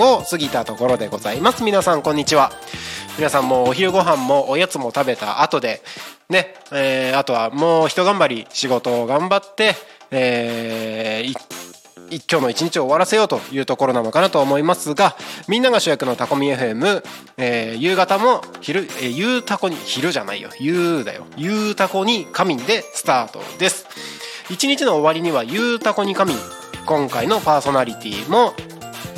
を過ぎたところでございます。皆さんこんにちは。皆さんもお昼ご飯もおやつも食べた後でね、えー、あとはもう一頑張り仕事を頑張って、えー、今日の一日を終わらせようというところなのかなと思いますがみんなが主役のタコミ FM、えー、夕方も昼、えー、ゆうたこに昼じゃないよ。ゆうだよ。ゆうたこに仮眠でスタートです。一日の終わりにはゆうたこに仮眠。今回のパーソナリティも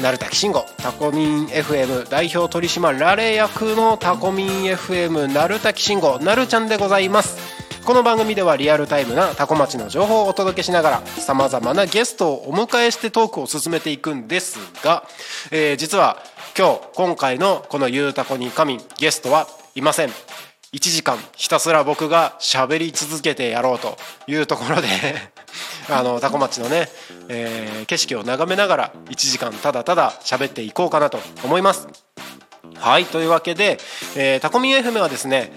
鳴滝慎吾タコミン FM 代表取締られ役のタコミン FM 鳴滝慎吾なるちゃんでございます。この番組ではリアルタイムなタコ町の情報をお届けしながらさまざまなゲストをお迎えしてトークを進めていくんですが、えー、実は今日今回のこの「ゆうたこに神」ゲストはいません。1時間ひたすら僕が喋り続けてやろうというところであのタコ町のね、えー、景色を眺めながら1時間ただただ喋っていこうかなと思います。はいというわけで、えー、タコミン FM はですね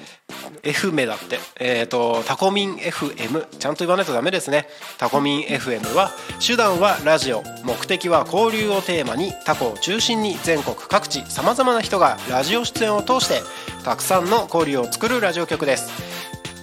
F 名だって、えーと、タコミン FM ちゃんと言わないとダメですねタコミン FM は手段はラジオ目的は交流をテーマにタコを中心に全国各地さまざまな人がラジオ出演を通してたくさんの交流を作るラジオ局です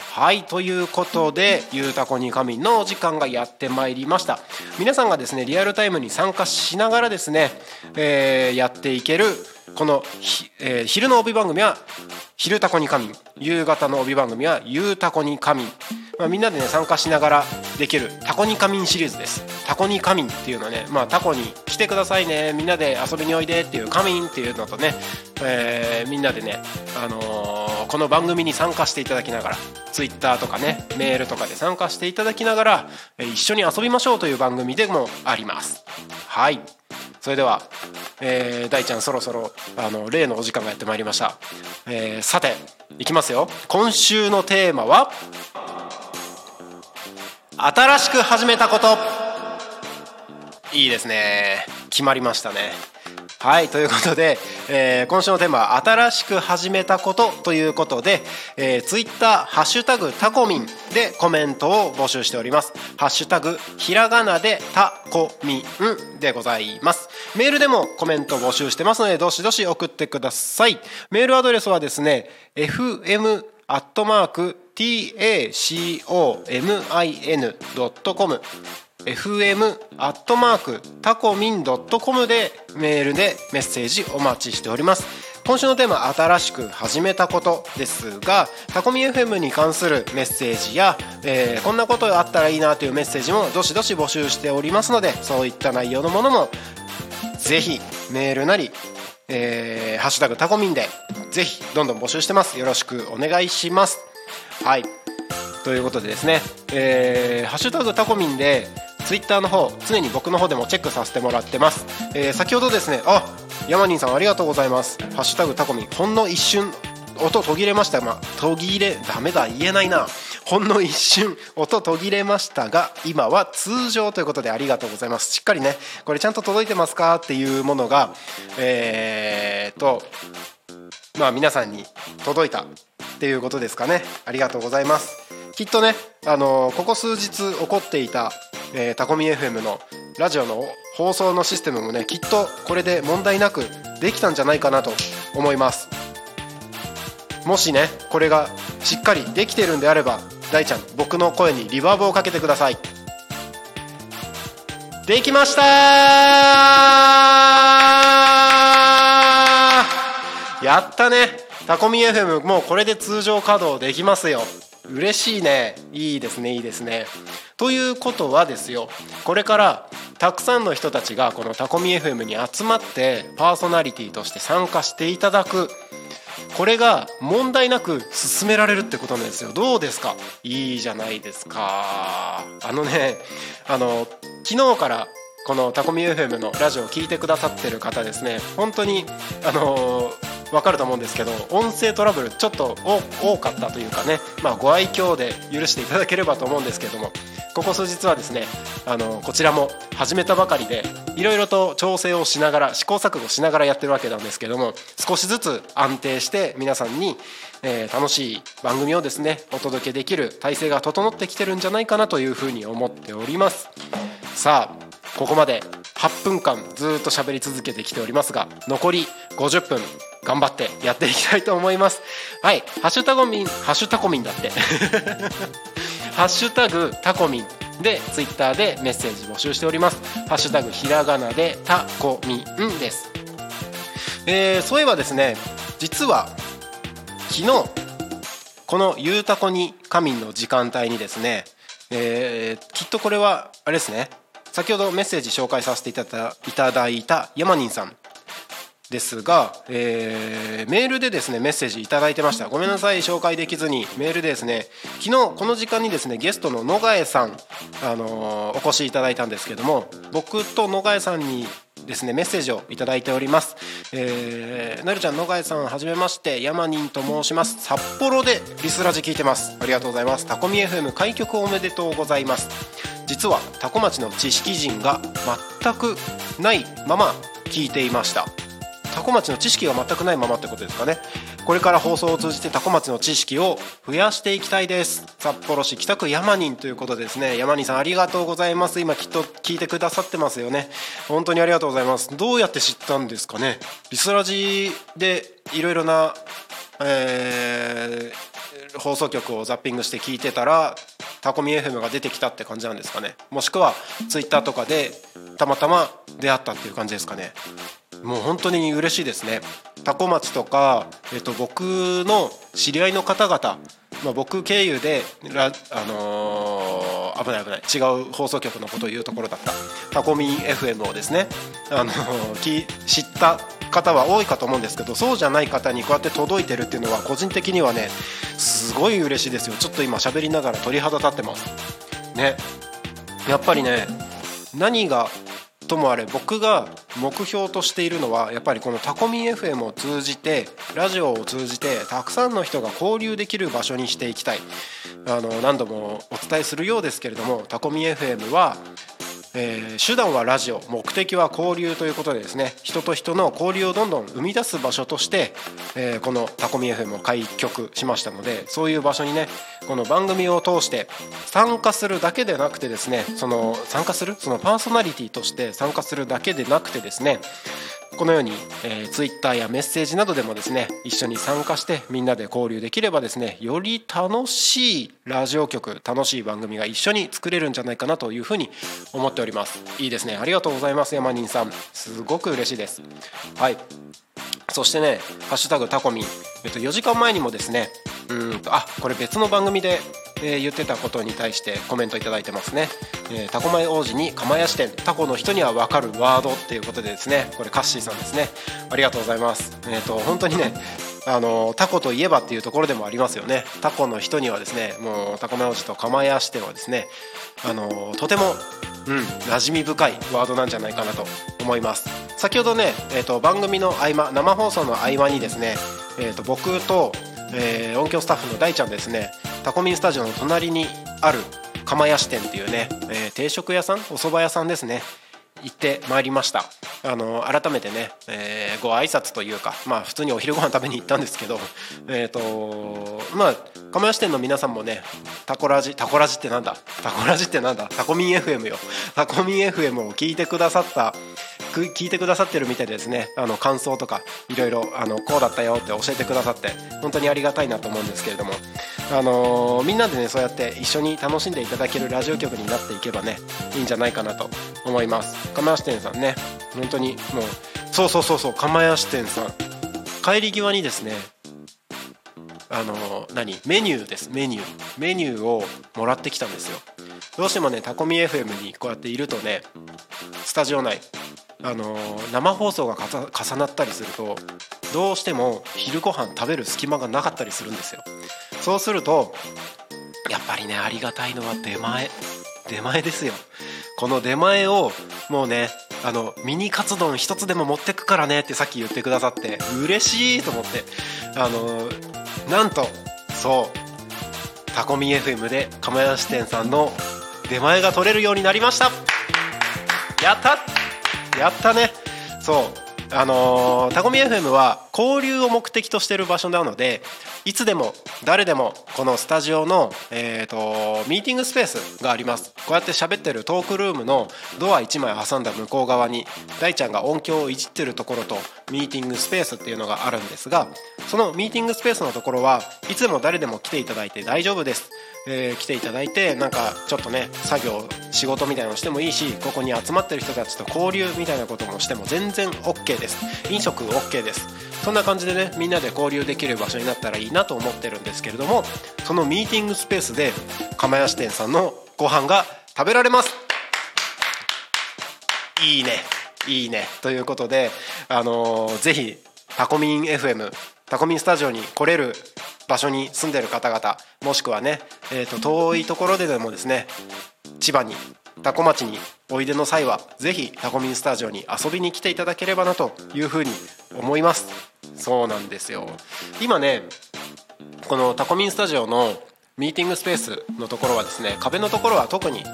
はいということで「ゆうたこに神」のお時間がやってまいりました。皆さんがですねリアルタイムに参加しながらですね、えー、やっていけるこのえー、昼の帯番組は「昼たこに神」夕方の帯番組は「ゆうたこに神」まあ、みんなでね参加しながらできるタコに仮眠シリーズです。タコに仮眠っていうのはねまあタコに来てくださいね。みんなで遊びにおいで。っていう仮眠っていうのとね、えー、みんなでね、あのー、この番組に参加していただきながらツイッターとかねメールとかで参加していただきながら、一緒に遊びましょうという番組でもあります。はい。それでは、えー、大ちゃんそろそろあの例のお時間がやってまいりました、えー、さていきますよ。今週のテーマは新しく始めたこと。いいですね。決まりましたね。はいということで、えー、今週のテーマは新しく始めたことということで、えー、ツイッターハッシュタグタコミンでコメントを募集しております。ハッシュタグひらがなでタコミンでございます。メールでもコメント募集してますのでどしどし送ってください。メールアドレスはですね fm アットマーク tacomin.com fm アットマークタコミンドットコムでメールでメッセージお待ちしております。今週のテーマ新しく始めたことですがタコミ FM に関するメッセージや、えー、こんなことあったらいいなというメッセージもどしどし募集しておりますのでそういった内容のものもぜひメールなりえー、ハッシュタグタコミンでぜひどんどん募集してます。よろしくお願いします。はい。ということでですね、えー、ハッシュタグタコミンでツイッターの方常に僕の方でもチェックさせてもらってます、えー、先ほどですねあヤマニンさんありがとうございます。ハッシュタグタコミンほんの一瞬音途切れましたまあ途切れダメだ言えないな。ほんの一瞬音途切れましたが今は通常ということでありがとうございます。しっかりねこれちゃんと届いてますかっていうものがえー、とまあ皆さんに届いたっていうことですかね。ありがとうございます。きっとねあのここ数日起こっていた、えー、タコミ FM のラジオの放送のシステムもねきっとこれで問題なくできたんじゃないかなと思います。もしねこれがしっかりできてるんであれば大ちゃん僕の声にリバーブをかけてください。できました!やったね!タコミ FM もうこれで通常稼働できますよ。嬉しいね。いいですねいいですね。ということはですよこれからたくさんの人たちがこのタコミ FM に集まってパーソナリティとして参加していただく。これが問題なく進められるってことなんですよ。どうですか？いいじゃないですか。あのねあの昨日からこのタコミ FM のラジオを聴いてくださってる方ですね。本当にあの分かると思うんですけど音声トラブルちょっと多かったというかね、まあ、ご愛嬌で許していただければと思うんですけども。ここ数日はですねあのこちらも始めたばかりでいろいろと調整をしながら試行錯誤しながらやってるわけなんですけども少しずつ安定して皆さんに、えー、楽しい番組をですねお届けできる体制が整ってきてるんじゃないかなというふうに思っております。さあここまで8分間ずっと喋り続けてきておりますが残り50分頑張ってやっていきたいと思います。はいハッシュタゴミンハッシュタコミンだって。ハッシュタグタコミンでツイッターでメッセージ募集しております。ハッシュタグひらがなでタコミンです。えー、そういえばですね実は昨日このゆうたこに仮眠の時間帯にですね、えー、きっとこれはあれですね先ほどメッセージ紹介させていただいたヤマニンさん。ですが、えー、メールでですねメッセージ頂いてました。ごめんなさい。紹介できずに。メールでですね昨日この時間にですねゲストの野賀さん、あのー、お越しいただいたんですけども僕と野賀さんにですねメッセージをいただいております、えー、なるちゃん野賀さんはじめまして。ヤマニンと申します。札幌でリスラジ聞いてます。ありがとうございます。タコミ FM 開局おめでとうございます。実は多古町の知識人が全くないまま聞いていました。多古町の知識が全くないままってことですかね。これから放送を通じて多古町の知識を増やしていきたいです。札幌市北区山人ということでですね。山人さんありがとうございます。今きっと聞いてくださってますよね。本当にありがとうございます。どうやって知ったんですかね。リスラジでいろいろなえー、放送局をザッピングして聞いてたらタコミ FM が出てきたって感じなんですかね。もしくはツイッターとかでたまたま出会ったっていう感じですかね。もう本当に嬉しいですね。タコ町とか、えっと、僕の知り合いの方々、まあ、僕経由でラ、あのー、危ない危ない違う放送局のことを言うところだったタコミ FM をですね、あのー、知った方は多いかと思うんですけどそうじゃない方にこうやって届いてるっていうのは個人的にはねすごい嬉しいですよ。ちょっと今喋りながら鳥肌立ってます。ね。やっぱりね何がともあれ僕が目標としているのはやっぱりこのタコミ FM を通じてラジオを通じてたくさんの人が交流できる場所にしていきたい。あの何度もお伝えするようですけれどもタコミ FM はえー、手段はラジオ目的は交流ということでですね人と人の交流をどんどん生み出す場所として、えー、このタコミ FM を開局しましたのでそういう場所にねこの番組を通して参加するだけでなくてですねその参加する？そのパーソナリティとして参加するだけでなくてですねこのように、えー、Twitter やメッセージなどでもですね一緒に参加してみんなで交流できればですねより楽しいラジオ局楽しい番組が一緒に作れるんじゃないかなというふうに思っております。いいですね。ありがとうございます山人さん。すごく嬉しいです。はい。そしてね「ハッシュタグタコミン」えっと4時間前にもですねうんとあこれ別の番組でえ、言ってたことに対してコメント頂いてますね、え、タコ米王子に釜屋支店タコの人には分かるワードっていうことでですねこれカッシーさんですね。ありがとうございます。えっ、ー、と本当にねあのタコといえばっていうところでもありますよね。タコの人にはですねもうタコ米王子と釜屋支店はですねあのとてもうん馴染み深いワードなんじゃないかなと思います。先ほどね、えーと、番組の合間生放送の合間にですね、えーと僕とえー、音響スタッフの大ちゃんですねタコミンスタジオの隣にある釜屋支店っていうね、えー、定食屋さんお蕎麦屋さんですね。行ってまいりました。あの改めてね、えー、ご挨拶というかまあ普通にお昼ご飯食べに行ったんですけど えっ、ー、とまあ釜屋支店の皆さんもねタコラジタコラジってなんだ？タコラジってなんだ？タコミン FM よ。タコミン FM を聞いてくださった聞いてくださってるみたいですね。あの感想とかいろいろあのこうだったよって教えてくださって本当にありがたいなと思うんですけれども、あのー、みんなでねそうやって一緒に楽しんでいただけるラジオ局になっていけばねいいんじゃないかなと思います。釜屋支店さんね本当にもうそうそうそうそう釜屋支店さん。帰り際にですねあの何？メニューです。メニュー。メニューをもらってきたんですよ。どうしてもねタコミ FM にこうやっているとねスタジオ内あの生放送が重なったりするとどうしても昼ご飯食べる隙間がなかったりするんですよ。そうするとやっぱりねありがたいのは出前出前ですよ。この出前をもうねあのミニカツ丼一つでも持ってくからねってさっき言ってくださって嬉しいと思ってあのなんとそうタコミ FM で釜屋支店さんの出前が取れるようになりました。やった！やったね！そうあの、タコミ FM は交流を目的としてる場所なのでいつでも誰でもこのスタジオの、えーと、ミーティングスペースがあります。こうやって喋ってるトークルームのドア1枚挟んだ向こう側に大ちゃんが音響をいじってるところとミーティングスペースっていうのがあるんですがそのミーティングスペースのところはいつでも誰でも来ていただいて大丈夫です。えー、来ていただいてなんかちょっとね作業仕事みたいなのしてもいいしここに集まってる人たちと交流みたいなこともしても全然 OK です。飲食 OK です。そんな感じでねみんなで交流できる場所になったらいいなと思ってるんですけれどもそのミーティングスペースで釜屋支店さんのご飯が食べられます。いいね。いいね。ということであのー、ぜひタコミン FM タコミンスタジオに来れる場所に住んでる方々もしくはね、えー、と遠いところででもですね千葉にタコ町においでの際はぜひタコミンスタジオに遊びに来ていただければなというふうに思います。そうなんですよ。今ねこのタコミンスタジオのミーティングスペースのところはですね壁のところは特に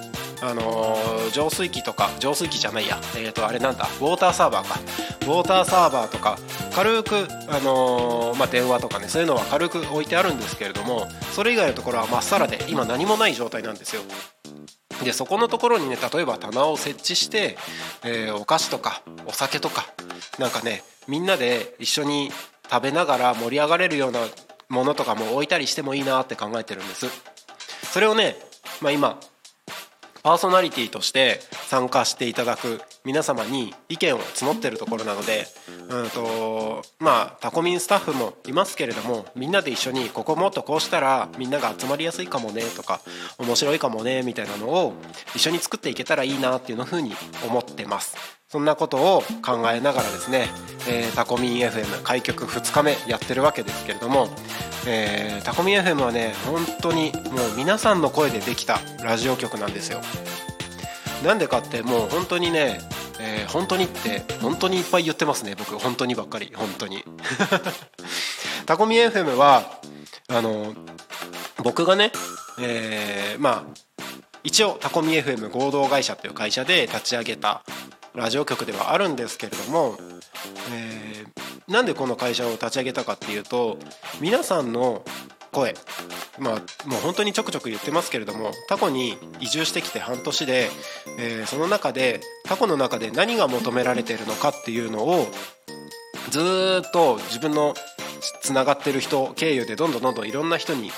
あのー、浄水器とか浄水器じゃないやえっ、ー、とあれなんだウォーターサーバーか。ウォーターサーバーとか軽く、あのー、まあ、電話とかねそういうのは軽く置いてあるんですけれどもそれ以外のところはまっさらで今何もない状態なんですよ。でそこのところにね例えば棚を設置して、えー、お菓子とかお酒とかなんかねみんなで一緒に食べながら盛り上がれるようなものとかも置いたりしてもいいなって考えてるんです。それをね、まあ、今パーソナリティとして参加していただく皆様に意見を募ってるところなので、うんとまあ、タコミンスタッフもいますけれどもみんなで一緒にここもっとこうしたらみんなが集まりやすいかもねとか面白いかもねみたいなのを一緒に作っていけたらいいなっていうのふうに思ってます。そんなことを考えながらですね、えー、タコミン FM 開局2日目やってるわけですけれども、えー、タコミン FM はね本当にもう皆さんの声でできたラジオ局なんですよなんでかってもう本当にね、えー、本当にって本当にいっぱい言ってますね僕。本当にばっかり。本当に。タコミ FM はあの僕がね、えー、まあ一応タコミ FM 合同会社という会社で立ち上げたラジオ局ではあるんですけれども、えー、なんでこの会社を立ち上げたかっていうと皆さんの声まあもう本当にちょくちょく言ってますけれどもタコに移住してきて半年で、えー、その中でタコの中で何が求められてるのかっていうのをずっと自分のつながってる人経由でどんどんどんどんいろんな人に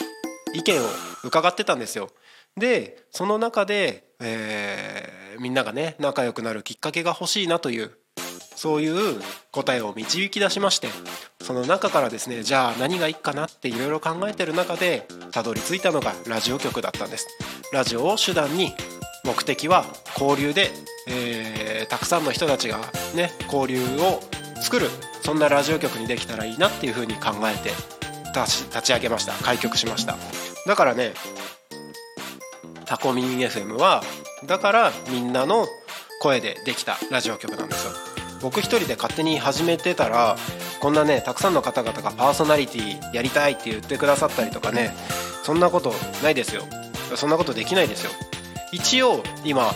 意見を伺ってたんですよ。でその中で、えー、みんながね仲良くなるきっかけが欲しいなというそういう答えを導き出しましてその中からですねじゃあ何がいいかなっていろいろ考えてる中でたどり着いたのがラジオ局だったんです。ラジオを手段に目的は交流で、えー、たくさんの人たちがね交流を作るそんなラジオ局にできたらいいなっていうふうに考えて立ち上げました。開局しました。だからねタコミン FM はだからみんなの声でできたラジオ局なんですよ。僕一人で勝手に始めてたらこんなねたくさんの方々がパーソナリティやりたいって言ってくださったりとかねそんなことないですよ。そんなことできないですよ。一応今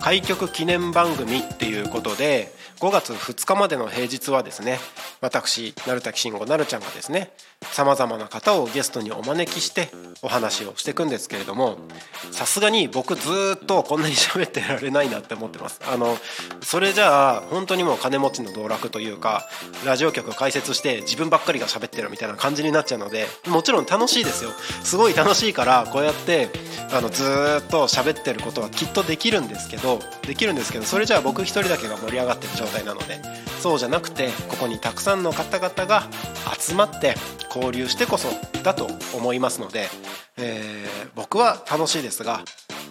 開局記念番組っていうことで5月2日までの平日はですね私鳴滝慎吾なるちゃんがですねさまざまな方をゲストにお招きしてお話をしていくんですけれどもさすがに僕ずっとこんなに喋ってられないなって思ってます。あのそれじゃあ本当にもう金持ちの道楽というかラジオ局開設して自分ばっかりが喋ってるみたいな感じになっちゃうのでもちろん楽しいですよ。すごい楽しいからこうやってあのずっと喋ってることはきっとできるんですけどできるんですけどそれじゃあ僕一人だけが盛り上がってる状態なのでそうじゃなくてここにたくさんさんの方々が集まって交流してこそだと思いますので、えー、僕は楽しいですが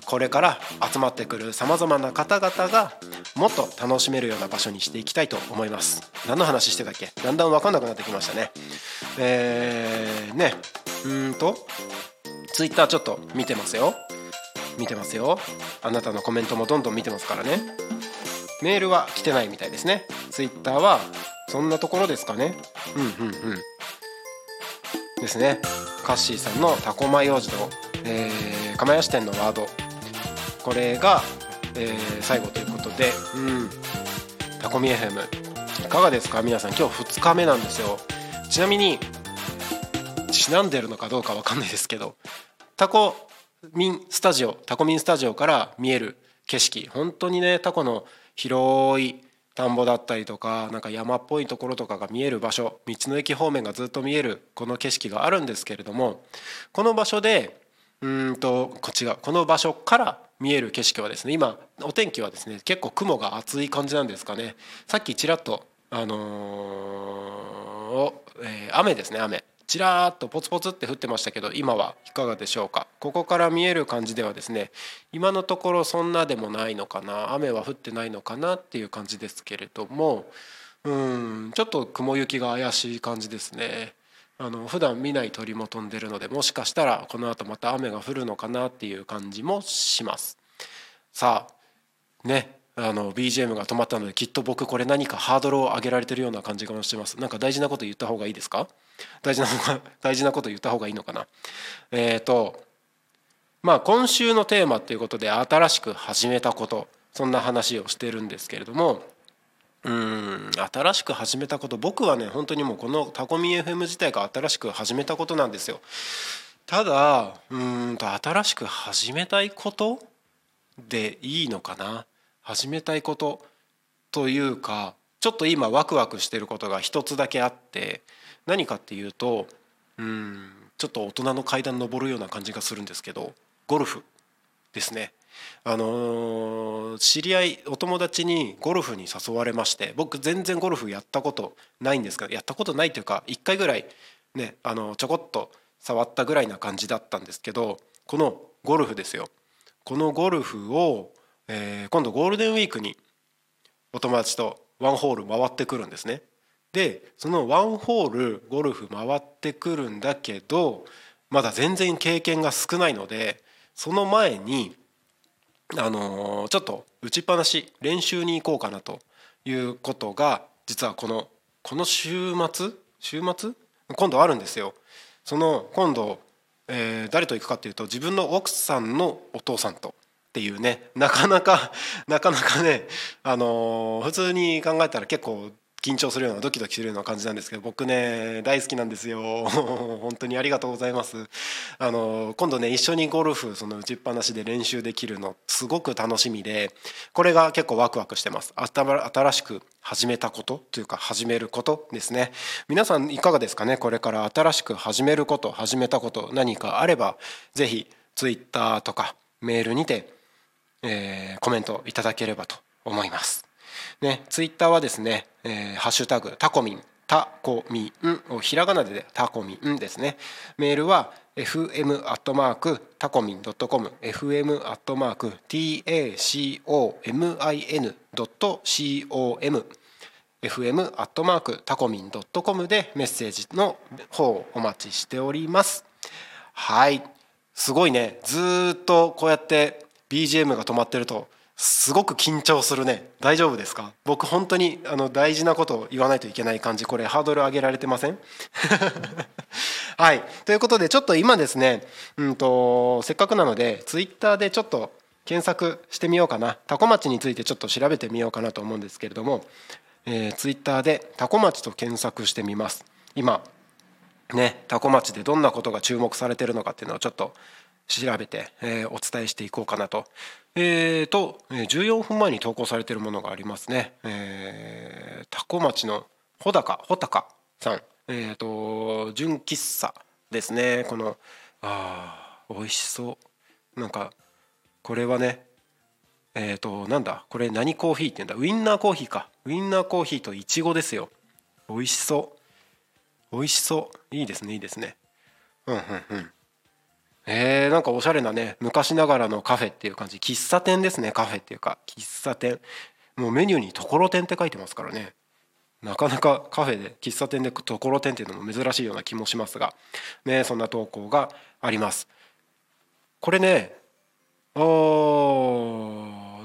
これから集まってくるさまざまな方々がもっと楽しめるような場所にしていきたいと思います。何の話してたっけ？だんだん分かんなくなってきましたね。えー、ね。うんとツイッターちょっと見てますよ。見てますよ。あなたのコメントもどんどん見てますからね。メールは来てないみたいですね。ツイッターはそんなところですかね。うんうんうん。ですね。カッシーさんのタコマ用事と、えー、釜屋支店のワード。これが、えー、最後ということで。うん。タコミ FM いかがですか？皆さん今日2日目なんですよ。ちなみにちなんでるのかどうかわかんないですけど。タコミンスタジオタコミンスタジオから見える景色。本当にねタコの広い田んぼだったりとかなんか山っぽいところとかが見える場所道の駅方面がずっと見えるこの景色があるんですけれどもこの場所でうんとこっちがこの場所から見える景色はですね今お天気はですね結構雲が厚い感じなんですかね。さっきちらっとあのーえー、雨ですね雨。ちらっとポツポツって降ってましたけど今はいかがでしょうか？ここから見える感じではですね今のところそんなでもないのかな雨は降ってないのかなっていう感じですけれどもうんちょっと雲行きが怪しい感じですね。あの普段見ない鳥も飛んでるのでもしかしたらこの後また雨が降るのかなっていう感じもします。さあねあの BGM が止まったのできっと僕これ何かハードルを上げられてるような感じがしてます。なんか大事なこと言った方がいいですか？大事な 大事なこと言った方がいいのかな？えっ、ー、とまあ今週のテーマっていうことで新しく始めたことそんな話をしてるんですけれどもうん新しく始めたこと僕はね本当にもうこのタコミ FM 自体が新しく始めたことなんですよ。ただうんと新しく始めたいことでいいのかな？始めたいことというかちょっと今ワクワクしてることが一つだけあって何かっていうとうんちょっと大人の階段登るような感じがするんですけどゴルフですね。あのー、知り合いお友達にゴルフに誘われまして僕全然ゴルフやったことないんですがやったことないというか1回ぐらいねあのちょこっと触ったぐらいな感じだったんですけどこのゴルフですよこのゴルフをえー、今度ゴールデンウィークにお友達とワンホール回ってくるんですね。でそのワンホールゴルフ回ってくるんだけどまだ全然経験が少ないのでその前にあのー、ちょっと打ちっぱなし練習に行こうかなということが実はこのこの週末？週末？今度あるんですよ。その今度、えー、誰と行くかっていうと自分の奥さんのお父さんとっていうねなかなかなかなかねあの普通に考えたら結構緊張するようなドキドキするような感じなんですけど僕ね大好きなんですよ。本当にありがとうございます。あの今度ね一緒にゴルフその打ちっぱなしで練習できるのすごく楽しみでこれが結構ワクワクしてます。新しく始めたことというか始めることですね。皆さんいかがですかね？これから新しく始めること始めたこと何かあれば是非 Twitter とかメールにてえー、コメントいただければと思います。ね、ツイッターはですね、えー、ハッシュタグタコミンタコミンをひらがなでタコミンですね。メールは fm アットマークタコミンドットコム fm アットマーク tacomin ドット com fm アットマークタコミンドットコムでメッセージの方をお待ちしております。はい、すごいね。ずっとこうやって BGM が止まってるとすごく緊張するね。大丈夫ですか？僕本当にあの大事なことを言わないといけない感じ。これハードル上げられてません？はい。ということでちょっと今ですねうんとせっかくなのでツイッターでちょっと検索してみようかな。タコ町についてちょっと調べてみようかなと思うんですけれども、えー、ツイッターでタコ町と検索してみます。今ねタコ町でどんなことが注目されてるのかっていうのをちょっと調べて、えー、お伝えしていこうかなと。えーと、14分前に投稿されているものがありますね。えー、多古町の穂高穂高さん、えーと純喫茶ですね。このあ美味しそう。なんかこれはねえーとなんだ？これ何コーヒーって言うんだ？ウインナーコーヒーか。ウインナーコーヒーとイチゴですよ。美味しそう。美味しそう。いいですねいいですね。うんうんうん。えー、なんかおしゃれなね昔ながらのカフェっていう感じ。喫茶店ですねカフェっていうか。喫茶店。もうメニューにところてんって書いてますからね。なかなかカフェで喫茶店でところてんっていうのも珍しいような気もしますが。ねそんな投稿があります。これねあ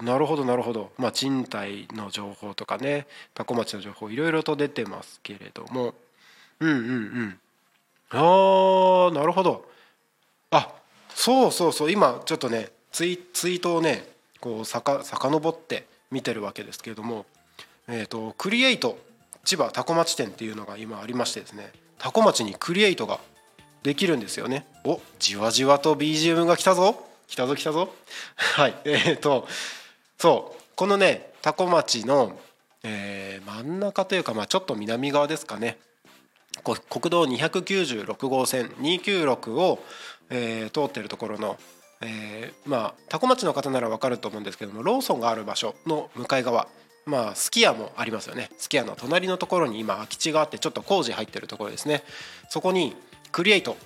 なるほどなるほど。まあ賃貸の情報とかね多古町の情報いろいろと出てますけれども。うんうんうん。あーなるほど。あそうそうそう。今ちょっとねツイツイートをねこうさか遡って見てるわけですけれどもえっ、ー、とクリエイト千葉多古町店っていうのが今ありましてですね多古町にクリエイトができるんですよね。おじわじわと BGM が来たぞ。来たぞ来たぞ。はいえっ、ー、とそう。このね多古町の、えー、真ん中というか、まあ、ちょっと南側ですかね。国道296号線296を、えー、通ってるところの、えー、まあ多古町の方なら分かると思うんですけどもローソンがある場所の向かい側まあすき家もありますよね。すき家の隣のところに今空き地があってちょっと工事入ってるところですね。そこにクリエイト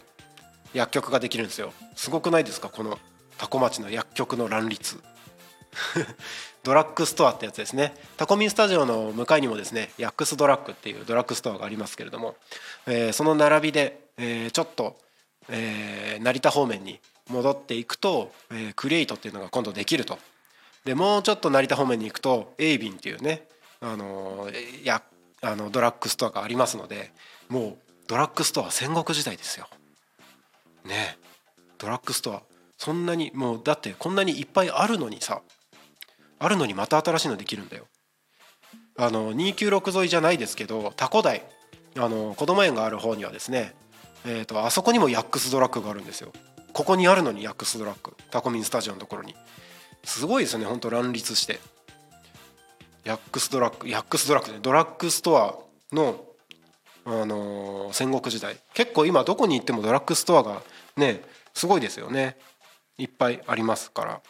薬局ができるんですよ。すごくないですか？この多古町の薬局の乱立。ドラッグストアってやつですね。タコミンスタジオの向かいにもですねヤックスドラッグっていうドラッグストアがありますけれども、えー、その並びで、えー、ちょっと、えー、成田方面に戻っていくと、えー、クリエイトっていうのが今度できるとでもうちょっと成田方面に行くとエイビンっていうねあのやあのドラッグストアがありますのでもうドラッグストア戦国時代ですよ。ねドラッグストアそんなにもうだってこんなにいっぱいあるのにさあるのにまた新しいのできるんだよ。あの296沿いじゃないですけどタコ台あの子供園がある方にはですねえーと、あそこにもヤックスドラッグがあるんですよ。ここにあるのにヤックスドラッグ。タコミンスタジオのところに。すごいですねほんと乱立して。ヤックスドラッグヤックスドラッグねドラッグストアのあのー、戦国時代。結構今どこに行ってもドラッグストアがねすごいですよね。いっぱいありますから。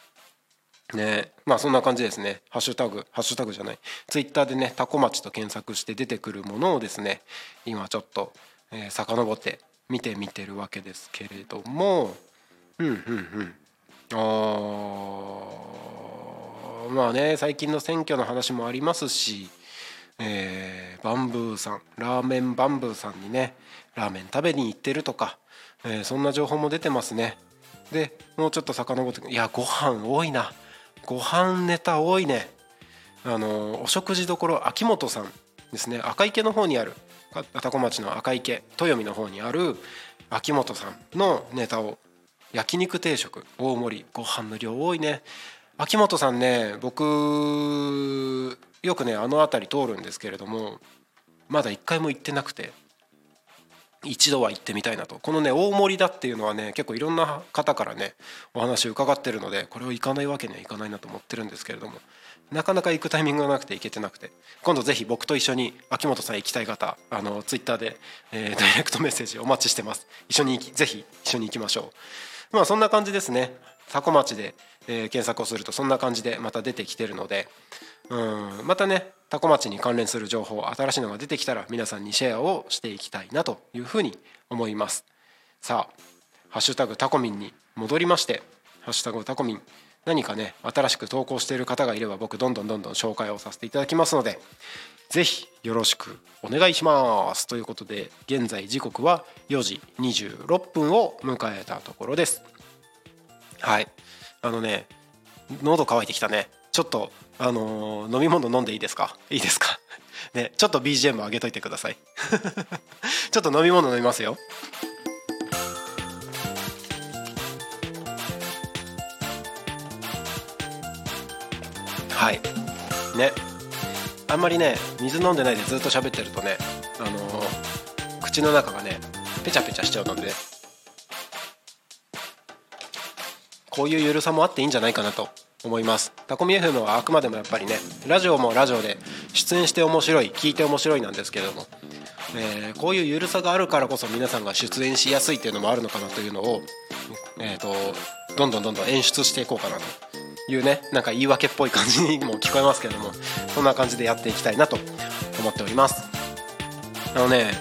ねまあそんな感じですね。ハッシュタグハッシュタグじゃない。ツイッターでねタコ町と検索して出てくるものをですね今ちょっと、えー、遡って見てみてるわけですけれども。うんうんうん。あまあね最近の選挙の話もありますしえー、バンブーさんラーメンバンブーさんにねラーメン食べに行ってるとか、えー、そんな情報も出てますね。でもうちょっと遡っていやご飯多いな。ご飯ネタ多いね。あのお食事処秋元さんですね。赤池の方にある。多古町の赤池豊見の方にある秋元さんのネタを焼肉定食大盛りご飯の量多いね。秋元さんね僕よくねあの辺り通るんですけれどもまだ一回も行ってなくて一度は行ってみたいなと。このね大森だっていうのはね結構いろんな方からねお話を伺ってるのでこれを行かないわけにはいかないなと思ってるんですけれどもなかなか行くタイミングがなくて行けてなくて。今度ぜひ僕と一緒に秋元さん行きたい方あのツイッターで、えー、ダイレクトメッセージお待ちしてます。一緒にぜひ一緒に行きましょう。まあそんな感じですね。多古町で、えー、検索をするとそんな感じでまた出てきてるので。うんまたね多古町に関連する情報新しいのが出てきたら皆さんにシェアをしていきたいなというふうに思います。さあ「ハッシュタグタコミン」に戻りまして「ハッシュタグタコミン」何かね新しく投稿している方がいれば僕どんどんどんどん紹介をさせていただきますのでぜひよろしくお願いします。ということで現在時刻は4時26分を迎えたところです。はい。あのね喉乾いてきたね。ちょっとあのー、飲み物飲んでいいですか？いいですか？ねちょっと BGM 上げといてください。ちょっと飲み物飲みますよ。ね。あんまりね水飲んでないでずっと喋ってるとねあのー、口の中がねペチャペチャしちゃうのでこういうゆるさもあっていいんじゃないかなと思います。タコミ FM はあくまでもやっぱりねラジオもラジオで出演して面白い聞いて面白いなんですけれども、えー、こういう緩さがあるからこそ皆さんが出演しやすいっていうのもあるのかなというのを、えーと、どんどんどんどん演出していこうかなというねなんか言い訳っぽい感じにも聞こえますけどもそんな感じでやっていきたいなと思っております。あのね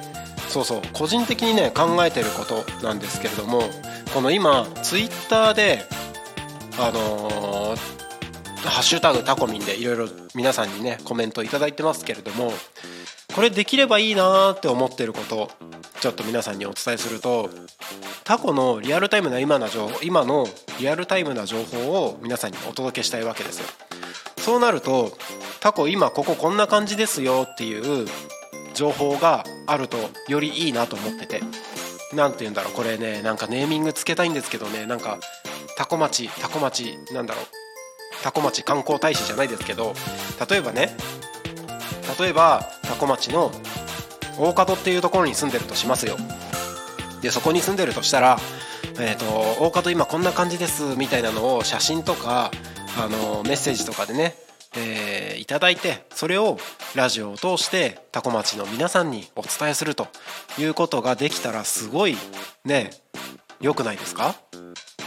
そうそう個人的にね考えてることなんですけれどもこの今ツイッターであのーハッシュタグタコミンでいろいろ皆さんにねコメント頂いてますけれどもこれできればいいなーって思ってることちょっと皆さんにお伝えするとタコのリアルタイムな今の情報今のリアルタイムな情報を皆さんにお届けしたいわけですよ。そうなるとタコ今こここんな感じですよっていう情報があるとよりいいなと思ってて。何て言うんだろうこれねなんかネーミングつけたいんですけどねなんかタコ町タコ町なんだろうタコ町観光大使じゃないですけど例えばね例えばタコ町の大門っていうところに住んでるとしますよ。でそこに住んでるとしたらえーと、大門今こんな感じですみたいなのを写真とかあのメッセージとかでね、えー、いただいてそれをラジオを通してタコ町の皆さんにお伝えするということができたらすごいね良くないですか？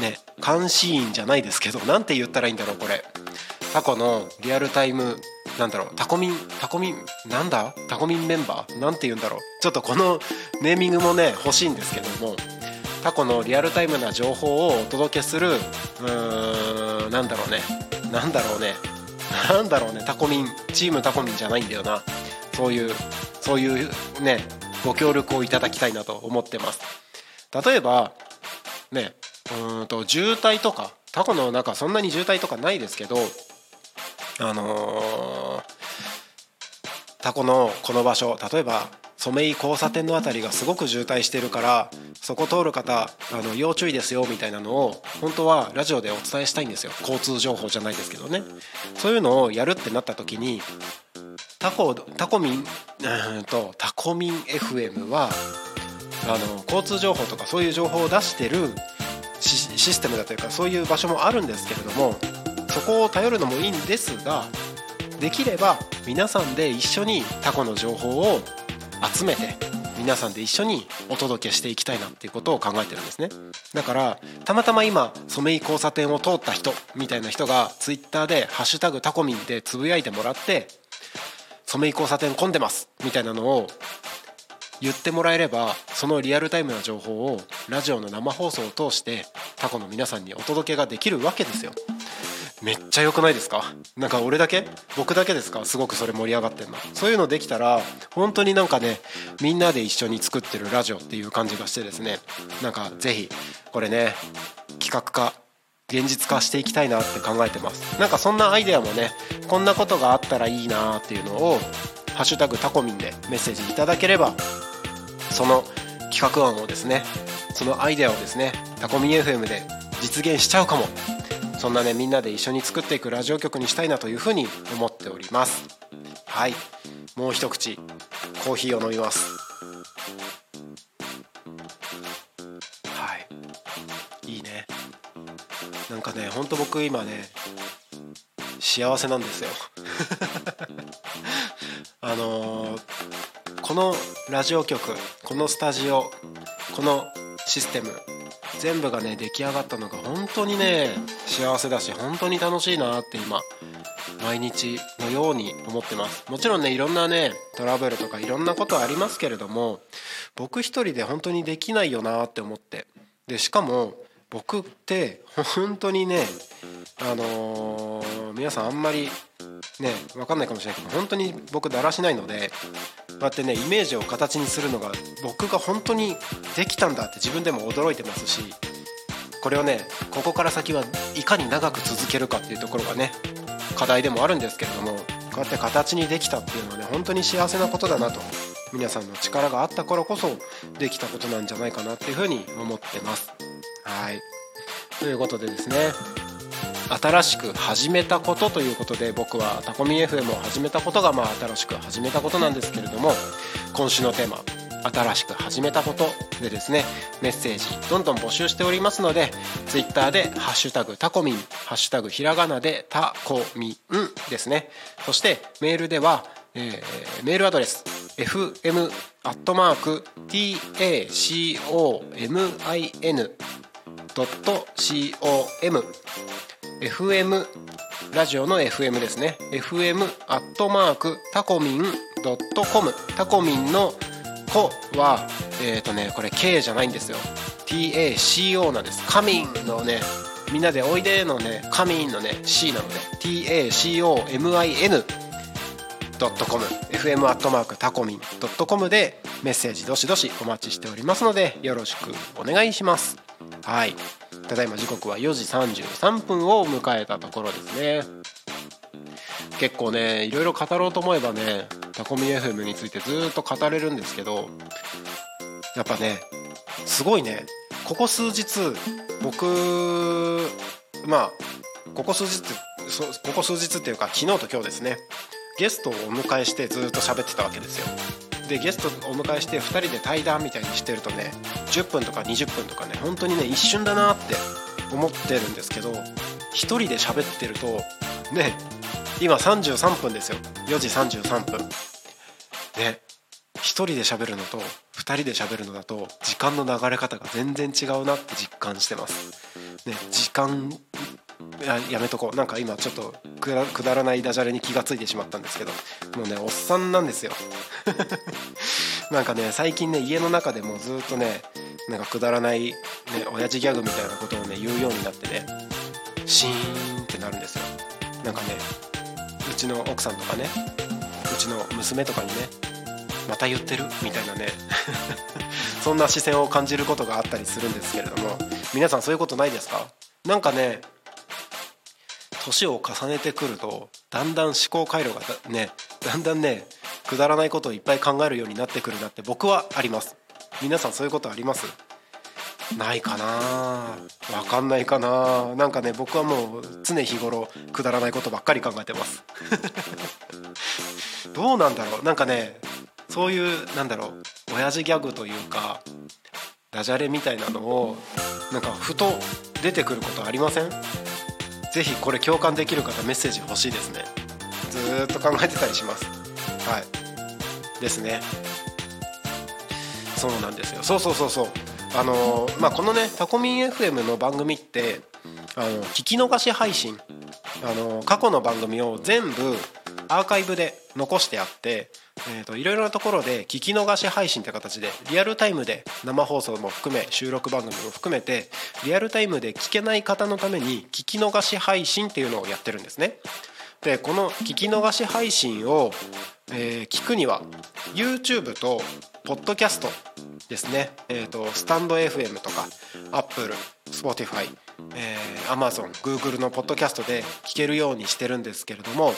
ね監視員じゃないですけど何て言ったらいいんだろうこれ。タコのリアルタイムなんだろう。タコミンタコミン？なんだ？タコミンメンバー？なんて言うんだろう。ちょっとこのネーミングもね欲しいんですけども。タコのリアルタイムな情報をお届けするうーんなんだろうね。なんだろうね。なんだろうね。タコミンチームタコミンじゃないんだよな。そういうそういうねご協力をいただきたいなと思ってます。例えばねうんと渋滞とか。タコの中そんなに渋滞とかないですけどあの、タコのこの場所例えば染井交差点の辺りがすごく渋滞してるからそこ通る方あの要注意ですよみたいなのを本当はラジオでお伝えしたいんですよ。交通情報じゃないですけどね。そういうのをやるってなった時にタコタコミンうんとタコミン FM はあの交通情報とかそういう情報を出してるシステムだというかそういう場所もあるんですけれどもそこを頼るのもいいんですができれば皆さんで一緒にタコの情報を集めて皆さんで一緒にお届けしていきたいなっていうことを考えてるんですね。だからたまたま今染井交差点を通った人みたいな人がツイッターで「ハッシュタグタコミン」でつぶやいてもらって染井交差点混んでますみたいなのを言ってもらえればそのリアルタイムな情報をラジオの生放送を通してタコの皆さんにお届けができるわけですよ。めっちゃ良くないですか？なんか俺だけ？僕だけですか？すごくそれ盛り上がってんの。そういうのできたら本当になんかねみんなで一緒に作ってるラジオっていう感じがしてですね。なんか是非これね企画化現実化していきたいなって考えてます。なんかそんなアイデアもねこんなことがあったらいいなっていうのを「ハッシュタグタコミン」でメッセージいただければその企画案をですねそのアイデアをですねタコミン FM で実現しちゃうかも。そんなねみんなで一緒に作っていくラジオ局にしたいなというふうに思っております。はい。もう一口コーヒーを飲みます。はい。いいね。なんかねほんと僕今ね幸せなんですよ。あのー、このラジオ局このスタジオこのシステム。全部がね出来上がったのが本当にね幸せだし本当に楽しいなって今毎日のように思ってます。もちろんねいろんなねトラブルとかいろんなことありますけれども僕一人で本当にできないよなって思って。でしかも僕って本当にねあのー、皆さんあんまりね分かんないかもしれないけど本当に僕だらしないのでうやってねイメージを形にするのが僕が本当にできたんだって自分でも驚いてますしこれをねここから先はいかに長く続けるかっていうところがね課題でもあるんですけれどもこうやって形にできたっていうのはね本当に幸せなことだなと皆さんの力があったからこそできたことなんじゃないかなっていうふうに思ってます。はい。ということでですね。新しく始めたことということで僕はタコミ FM を始めたことがまあ新しく始めたことなんですけれども今週のテーマ新しく始めたことでですねメッセージどんどん募集しておりますので Twitter で「ハッシュタグタコミン」「ハッシュタグひらがな」で「タコミン」ですね。そしてメールでは、えー、メールアドレス fm アットマーク tacomin ドット com FM ラジオの FM ですね。FM アットマークタコミンドットコム。タコミンの「コ」はえっ、ー、とねこれ K じゃないんですよ。TACO なんです。カミンのねみんなでおいでのねカミンのね C なので TACOMIN ドットコム。FM アットマークタコミンドットコムでメッセージどしどしお待ちしておりますのでよろしくお願いします。はい。ただいま時刻は4時33分を迎えたところですね。結構ねいろいろ語ろうと思えばねタコミ FM についてずっと語れるんですけどやっぱねすごいね。ここ数日僕まあここ数日ここ数日っていうか昨日と今日ですね。ゲストをお迎えしてずっと喋ってたわけですよ。でゲストお迎えして2人で対談みたいにしてるとね10分とか20分とかね本当にね一瞬だなって思ってるんですけど1人で喋ってるとね今33分ですよ。4時33分。ね1人で喋るのと2人で喋るのだと時間の流れ方が全然違うなって実感してます。ね時間ややめとこう。なんか今ちょっとくだらないダジャレに気がついてしまったんですけど。もうねおっさんなんですよ。なんかね最近ね家の中でもずっとねなんかくだらない、ね、親父ギャグみたいなことをね言うようになってねシーンってなるんですよ。なんかねうちの奥さんとかねうちの娘とかにねまた言ってる？みたいなね。そんな視線を感じることがあったりするんですけれども。皆さんそういうことないですか？なんかね年を重ねてくるとだんだん思考回路がねだんだんねくだらないことをいっぱい考えるようになってくるなって僕はあります。皆さんそういうことあります？ないかな？わかんないかな？なんかね僕はもう常日頃くだらないことばっかり考えてます。どうなんだろう？なんかねそういうなんだろう親父ギャグというかダジャレみたいなのをなんかふと出てくることありません？ぜひこれ共感できる方メッセージ欲しいですね。ずっと考えてたりします。はい。ですね。そうなんですよ。そうそうそうそう。あのまあこのねタコミン FM の番組ってあの聞き逃し配信。あの過去の番組を全部アーカイブで残してあってえーと、いろいろなところで聞き逃し配信って形でリアルタイムで生放送も含め収録番組も含めてリアルタイムで聞けない方のために聞き逃し配信っていうのをやってるんですね。でこの聞き逃し配信を、えー、聞くには YouTube とポッドキャストですね、えーと、スタンド FM とか Apple、Spotify、えー、Amazon、Google のポッドキャストで聞けるようにしてるんですけれども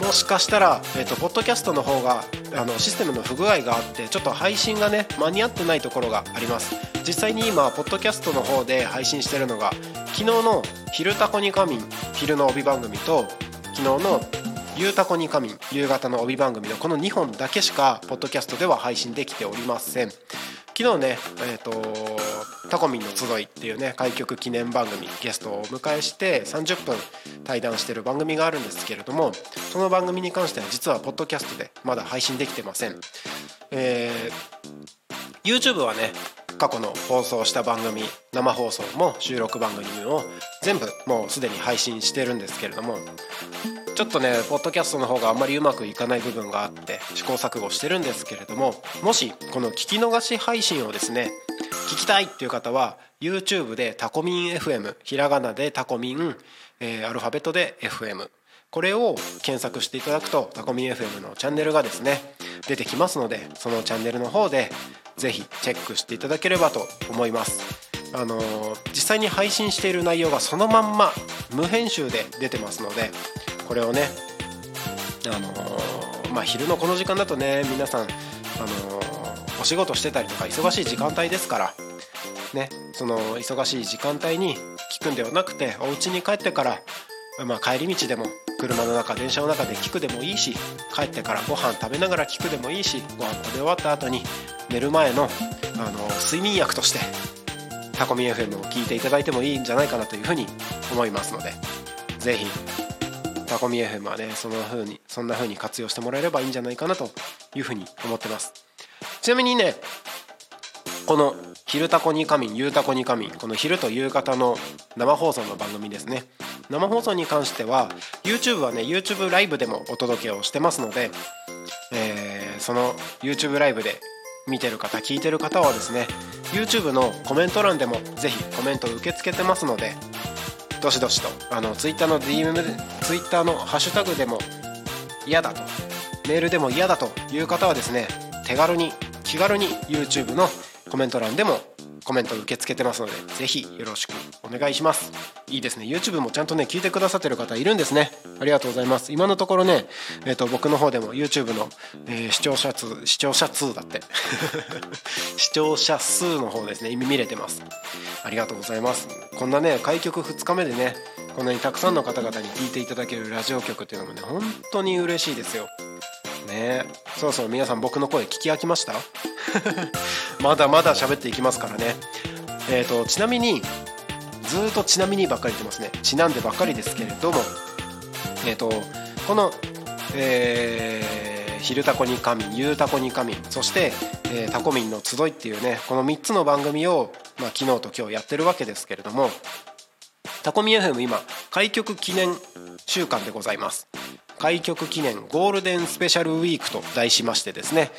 もしかしたら、えーと、ポッドキャストの方があのシステムの不具合があってちょっと配信がね間に合ってないところがあります。実際に今ポッドキャストの方で配信してるのが昨日の「昼タコに仮眠」昼の帯番組と昨日の「ゆうたこに神」夕方の帯番組のこの2本だけしかポッドキャストでは配信できておりません。昨日ねえっ、ー、とタコミンの集いっていうね開局記念番組ゲストをお迎えして30分対談してる番組があるんですけれどもその番組に関しては実はポッドキャストでまだ配信できてません、えー、YouTube はね過去の放送した番組生放送も収録番組を全部もうすでに配信してるんですけれどもちょっとねポッドキャストの方があんまりうまくいかない部分があって試行錯誤してるんですけれどももしこの聞き逃し配信をですね聞きたいっていう方は YouTube でタコミン FM ひらがなでタコミン、えー、アルファベットで FM これを検索していただくとタコミン FM のチャンネルがですね出てきますのでそのチャンネルの方でぜひチェックしていただければと思います。あのー、実際に配信している内容がそのまんま無編集で出てますのでこれをねあのー、まあ昼のこの時間だとね皆さんあのお仕事してたりとか忙しい時間帯ですからねその忙しい時間帯に聞くんではなくてお家に帰ってから、まあ、帰り道でも車の中電車の中で聞くでもいいし帰ってからご飯食べながら聞くでもいいしご飯食べ終わった後に寝る前のあの睡眠薬としてタコミ FM を聞いていただいてもいいんじゃないかなというふうに思いますので是非タコミ FM はねその風にそんな風に活用してもらえればいいんじゃないかなというふうに思ってます。ちなみにねこの「昼タコに仮眠」「ゆうたこに仮眠」この昼と夕方の生放送の番組ですね。生放送に関しては YouTube はね YouTube ライブでもお届けをしてますので、えー、その YouTube ライブで見てる方聞いてる方はですね YouTube のコメント欄でもぜひコメント受け付けてますのでどしどしとあの Twitter の DM で Twitter のハッシュタグでも嫌だとメールでも嫌だという方はですね手軽に気軽に YouTube のコメント欄でもコメント受け付けてますのでぜひよろしくお願いします。いいですね。YouTube もちゃんとね聞いてくださってる方いるんですね。ありがとうございます。今のところね、えーと、僕の方でも YouTube の、えー、視聴者数視聴者数だって。視聴者数の方ですね。見れてます。ありがとうございます。こんなね開局2日目でねこんなにたくさんの方々に聞いていただけるラジオ局っていうのもね本当に嬉しいですよ。ね。そろそろ皆さん僕の声聞き飽きました？まだまだ喋っていきますからね。えーと、ちなみにずっとちなみにばっかり言ってますね。ちなんでばっかりですけれどもえっ、ー、とこの、えー、昼タコに神夕タコに神そして、えー、タコミンの集いっていうねこの3つの番組を、まあ、昨日と今日やってるわけですけれどもタコミ FM 今開局記念週間でございます。開局記念ゴールデンスペシャルウィークと題しましてですね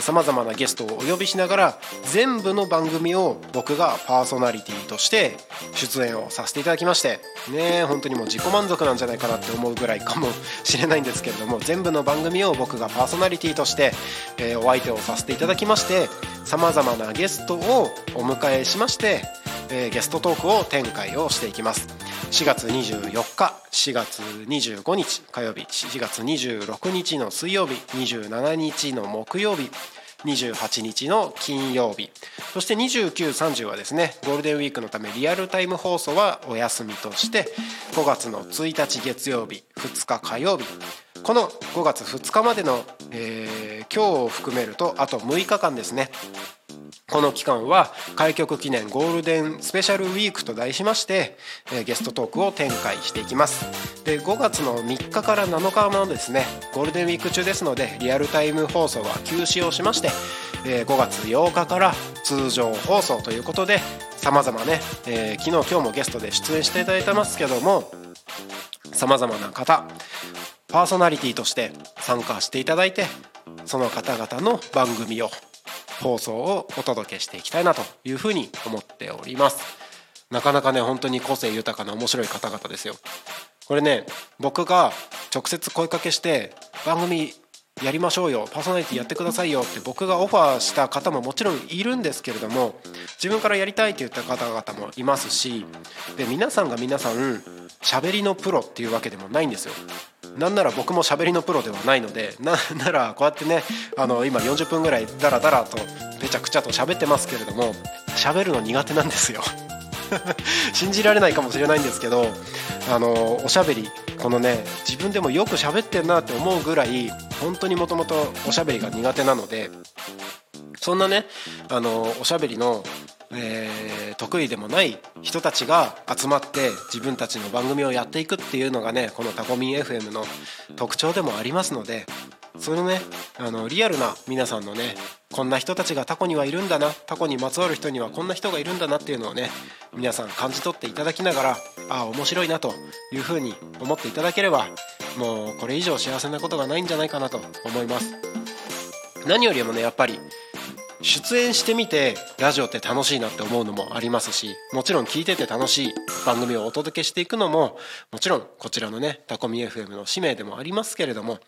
さまざまなゲストをお呼びしながら全部の番組を僕がパーソナリティとして出演をさせていただきましてね本当にもう自己満足なんじゃないかなって思うぐらいかもしれないんですけれども全部の番組を僕がパーソナリティとして、えお相手をさせていただきましてさまざまなゲストをお迎えしましてえー、ゲストトークを展開をしていきます。4月24日4月25日火曜日4月26日の水曜日27日の木曜日28日の金曜日。そして2930はですねゴールデンウィークのためリアルタイム放送はお休みとして5月の1日月曜日2日火曜日この5月2日までの、えー、今日を含めるとあと6日間ですね。この期間は開局記念ゴールデンスペシャルウィークと題しまして、えー、ゲストトークを展開していきます。で5月の3日から7日のですねゴールデンウィーク中ですのでリアルタイム放送は休止をしまして、えー、5月8日から通常放送ということでさまざまね、えー、昨日今日もゲストで出演していただいてますけどもさまざまな方パーソナリティとして参加していただいてその方々の番組を放送をお届けしていきたいなというふうに思っております。なかなかね本当に個性豊かな面白い方々ですよ。これね僕が直接声かけして番組やりましょうよパーソナリティやってくださいよって僕がオファーした方ももちろんいるんですけれども自分からやりたいって言った方々もいますしで皆さんが皆さん喋りのプロっていうわけでもないんですよ。なんなら僕も喋りのプロではないのでなんならこうやってねあの今40分ぐらいダラダラとぺちゃくちゃと喋ってますけれども喋るの苦手なんですよ。信じられないかもしれないんですけどあのおしゃべり。このね自分でもよく喋ってんなって思うぐらい本当にもともとおしゃべりが苦手なのでそんなねあのおしゃべりのえー、得意でもない人たちが集まって自分たちの番組をやっていくっていうのがねこのタコミン FM の特徴でもありますのでそのねあのリアルな皆さんのねこんな人たちがタコにはいるんだなタコにまつわる人にはこんな人がいるんだなっていうのをね皆さん感じ取っていただきながらああ面白いなというふうに思っていただければもうこれ以上幸せなことがないんじゃないかなと思います。何よりもねやっぱり出演してみてラジオって楽しいなって思うのもありますしもちろん聞いてて楽しい番組をお届けしていくのももちろんこちらのねタコミ FM の使命でもありますけれども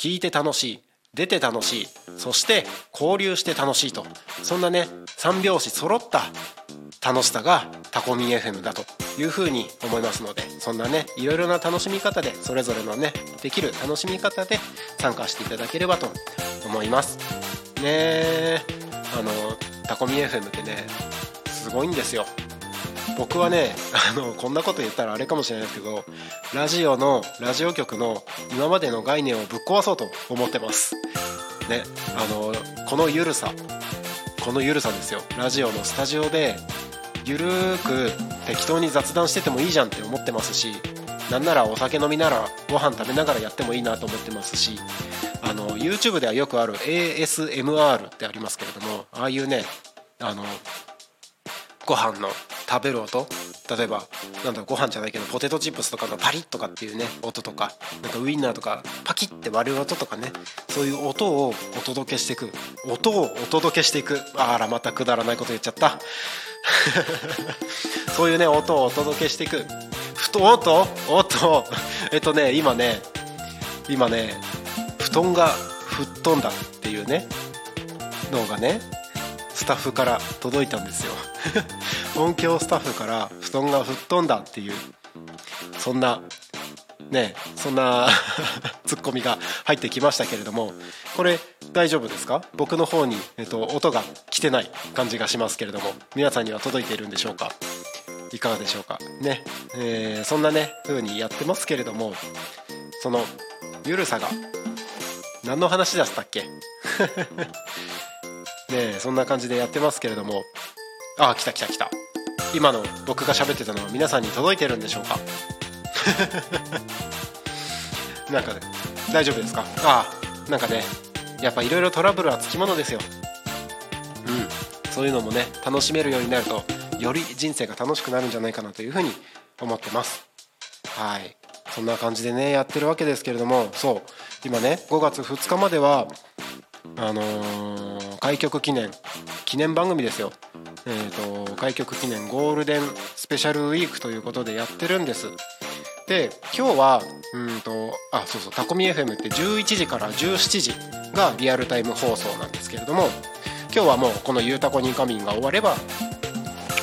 聞いて楽しい出て楽しいそして交流して楽しいと。そんなね3拍子揃った楽しさがタコミ FM だというふうに思いますのでそんなねいろいろな楽しみ方でそれぞれのねできる楽しみ方で参加していただければと思います。ねあのタコミ FM ってねすごいんですよ。僕はねあのこんなこと言ったらあれかもしれないですけどラジオのラジオ局の今までの概念をぶっ壊そうと思ってます。ねあのこのゆるさこのゆるさですよ。ラジオのスタジオでゆるーく適当に雑談しててもいいじゃんって思ってますしなんならお酒飲みならご飯食べながらやってもいいなと思ってますしあの YouTube ではよくある ASMR ってありますけれどもああいうねあのご飯の食べる音。例えばなんだろご飯じゃないけどポテトチップスとかのパリッとかっていうね音とかなんかウインナーとかパキッて割る音とかねそういう音をお届けしていく音をお届けしていく。あらまたくだらないこと言っちゃった。そういうね音をお届けしていく。ふと音音。えっとね今ね今ね布団が吹っ飛んだっていうねのがね。スタッフから届いたんですよ。音響スタッフから布団が吹っ飛んだっていうそんなねそんな ツッコミが入ってきましたけれどもこれ大丈夫ですか？僕の方に、えっと、音が来てない感じがしますけれども皆さんには届いているんでしょうか？いかがでしょうか？ね、えー、そんなね風にやってますけれどもそのゆるさが何の話だったっけ？ねそんな感じでやってますけれども。あ来た来た来た。今の僕が喋ってたのは皆さんに届いてるんでしょうか？なんか大丈夫ですか？ああなんかねやっぱいろいろトラブルはつきものですよ。うん。そういうのもね楽しめるようになるとより人生が楽しくなるんじゃないかなというふうに思ってます。はい。そんな感じでねやってるわけですけれども。そう。今ね5月2日まではあのー、開局記念記念番組ですよ。えーと、開局記念ゴールデンスペシャルウィークということでやってるんです。で今日はうんとあそうそうタコミ FM って11時から17時がリアルタイム放送なんですけれども今日はもうこの「ゆうたこにかみん」が終われば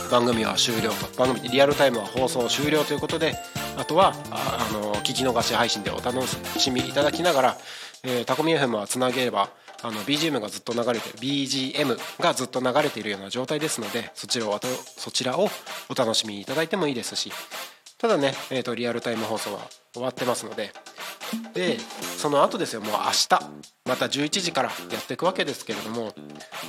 番組は終了と番組リアルタイムは放送終了ということであとはあの聞き逃し配信でお楽しみいただきながら、えー、タコミ FM はつなげればあの BGM がずっと流れて BGM がずっと流れているような状態ですのでそちらをそちらをお楽しみいただいてもいいですしただね、えーと、リアルタイム放送は終わってますのででその後ですよもう明日また11時からやっていくわけですけれども、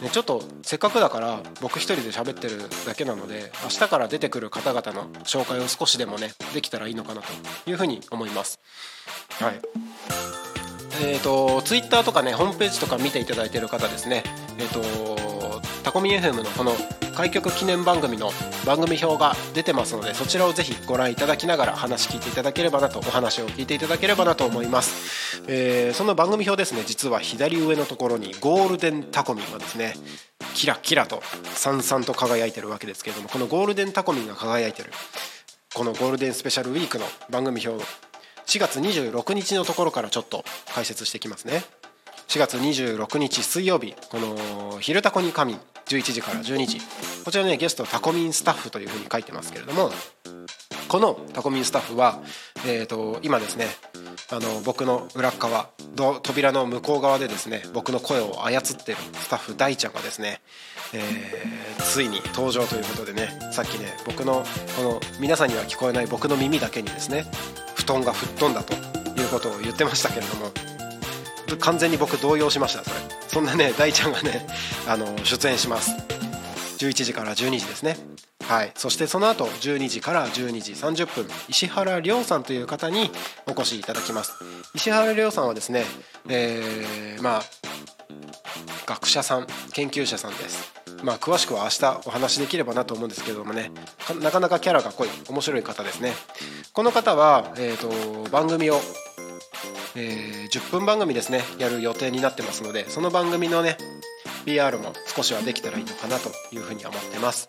ね、ちょっとせっかくだから僕一人で喋ってるだけなので明日から出てくる方々の紹介を少しでもねできたらいいのかなというふうに思います。はいえーと、ツイッターとかねホームページとか見ていただいている方ですね。え、ー、とタコミ FM のこの開局記念番組の番組表が出てますのでそちらをぜひご覧いただきながら話聞いていただければなとお話を聞いていただければなと思います、えー、その番組表ですね実は左上のところにゴールデンタコミがですねキラキラとさんさんと輝いてるわけですけれどもこのゴールデンタコミが輝いてるこのゴールデンスペシャルウィークの番組表4月26日のところからちょっと解説してきますね。4月26日水曜日この「昼タコに神」11時から12時。こちらねゲストタコミンスタッフというふうに書いてますけれどもこのタコミンスタッフは、えーと、今ですねあの僕の裏側扉の向こう側でですね僕の声を操ってるスタッフ大ちゃんがですね、えー、ついに登場ということでねさっきね僕のこの皆さんには聞こえない僕の耳だけにですね布団が吹っ飛んだということを言ってましたけれども完全に僕動揺しましたそれ。そんなね大ちゃんがねあの出演します。11時から12時ですね。はい。そしてその後12時から12時30分石原亮さんという方にお越しいただきます。石原亮さんはですねえー、まあ学者さん研究者さんです。まあ詳しくは明日お話しできればなと思うんですけどもね。なかなかキャラが濃い面白い方ですね。この方は、えーと、番組をえー、10分番組ですねやる予定になってますのでその番組のね PR も少しはできたらいいのかなというふうに思ってます。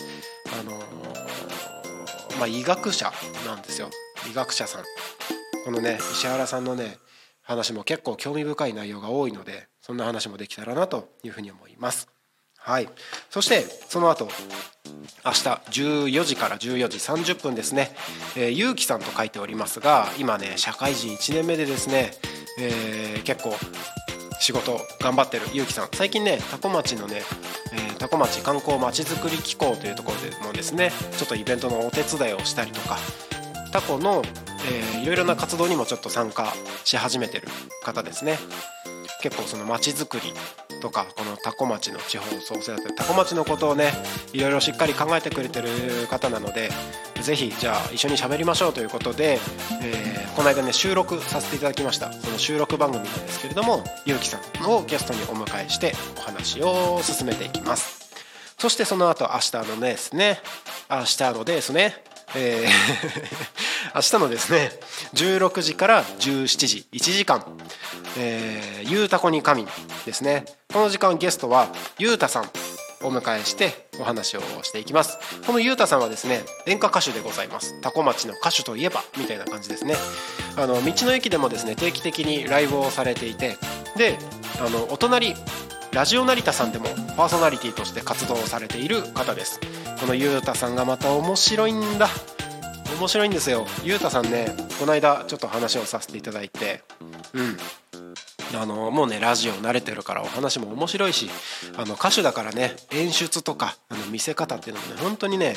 あのー、まあ、医学者なんですよ医学者さん。このね石原さんのね話も結構興味深い内容が多いのでそんな話もできたらなというふうに思います。はい、そしてその後明日14時から14時30分ですね、えー、ゆうきさんと書いておりますが今ね社会人1年目でですね、えー、結構仕事頑張ってるゆうきさん。最近ね多古町のね、えー、多古町観光まちづくり機構というところでもですねちょっとイベントのお手伝いをしたりとかタコの、えー、いろいろな活動にもちょっと参加し始めてる方ですね。結構そのまちづくりとかこの多古町の地方創生だったり多古町のことをねいろいろしっかり考えてくれてる方なのでぜひじゃあ一緒に喋りましょうということで、えー、この間ね収録させていただきました。その収録番組なんですけれどもゆうきさんをゲストにお迎えしてお話を進めていきます。そしてその後明日のですね明日のですねえー明日のですね16時から17時1時間。えー、ゆうたこに神ですね。この時間ゲストはゆうたさんお迎えしてお話をしていきます。このゆうたさんはですね演歌歌手でございます。多古町の歌手といえばみたいな感じですね。あの道の駅でもですね定期的にライブをされていてであのお隣ラジオ成田さんでもパーソナリティとして活動されている方です。このゆうたさんがまた面白いんだ。面白いんですよ。ゆうたさんねこの間ちょっと話をさせていただいて。うん。あのもうねラジオ慣れてるからお話も面白いしあの歌手だからね演出とかあの見せ方っていうのもね本当にね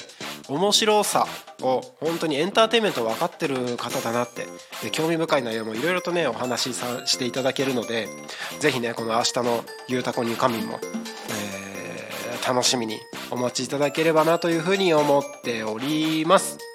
面白さを本当にエンターテインメント分かってる方だなってで興味深い内容もいろいろとねお話しさしていただけるので是非ねこの明日の「ゆうたこに神」も、えー、楽しみにお待ちいただければなというふうに思っております。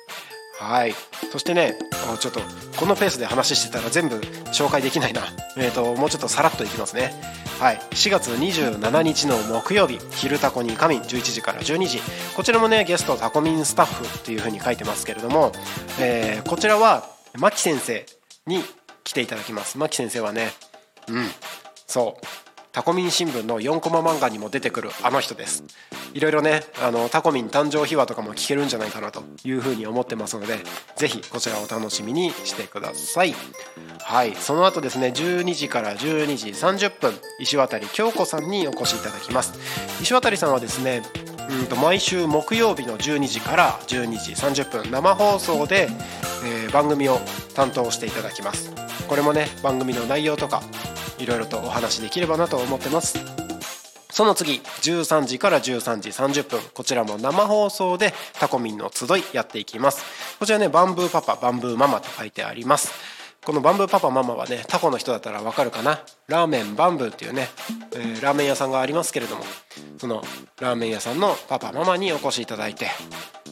はい。そしてねちょっとこのペースで話してたら全部紹介できないな、えーと、もうちょっとさらっといきますね。はい。4月27日の木曜日「昼タコに仮眠」11時から12時。こちらもねゲストタコミンスタッフっていう風に書いてますけれども、えー、こちらは牧先生に来ていただきます。牧先生はねうん。そう。タコミン新聞の4コマ漫画にも出てくるあの人です。いろいろねあのタコミン誕生秘話とかも聞けるんじゃないかなというふうに思ってますのでぜひこちらを楽しみにしてください。はいその後ですね12時から12時30分石渡京子さんにお越しいただきます。石渡さんはですねうんと毎週木曜日の12時から12時30分生放送で、えー、番組を担当していただきます。これもね番組の内容とかいろいろとお話できればなと思ってます。その次13時から13時30分。こちらも生放送でタコミンの集いやっていきます。こちらねバンブーパパバンブーママと書いてあります。このバンブーパパママはねタコの人だったらわかるかな？ラーメンバンブーっていうね、えー、ラーメン屋さんがありますけれどもそのラーメン屋さんのパパママにお越しいただいて。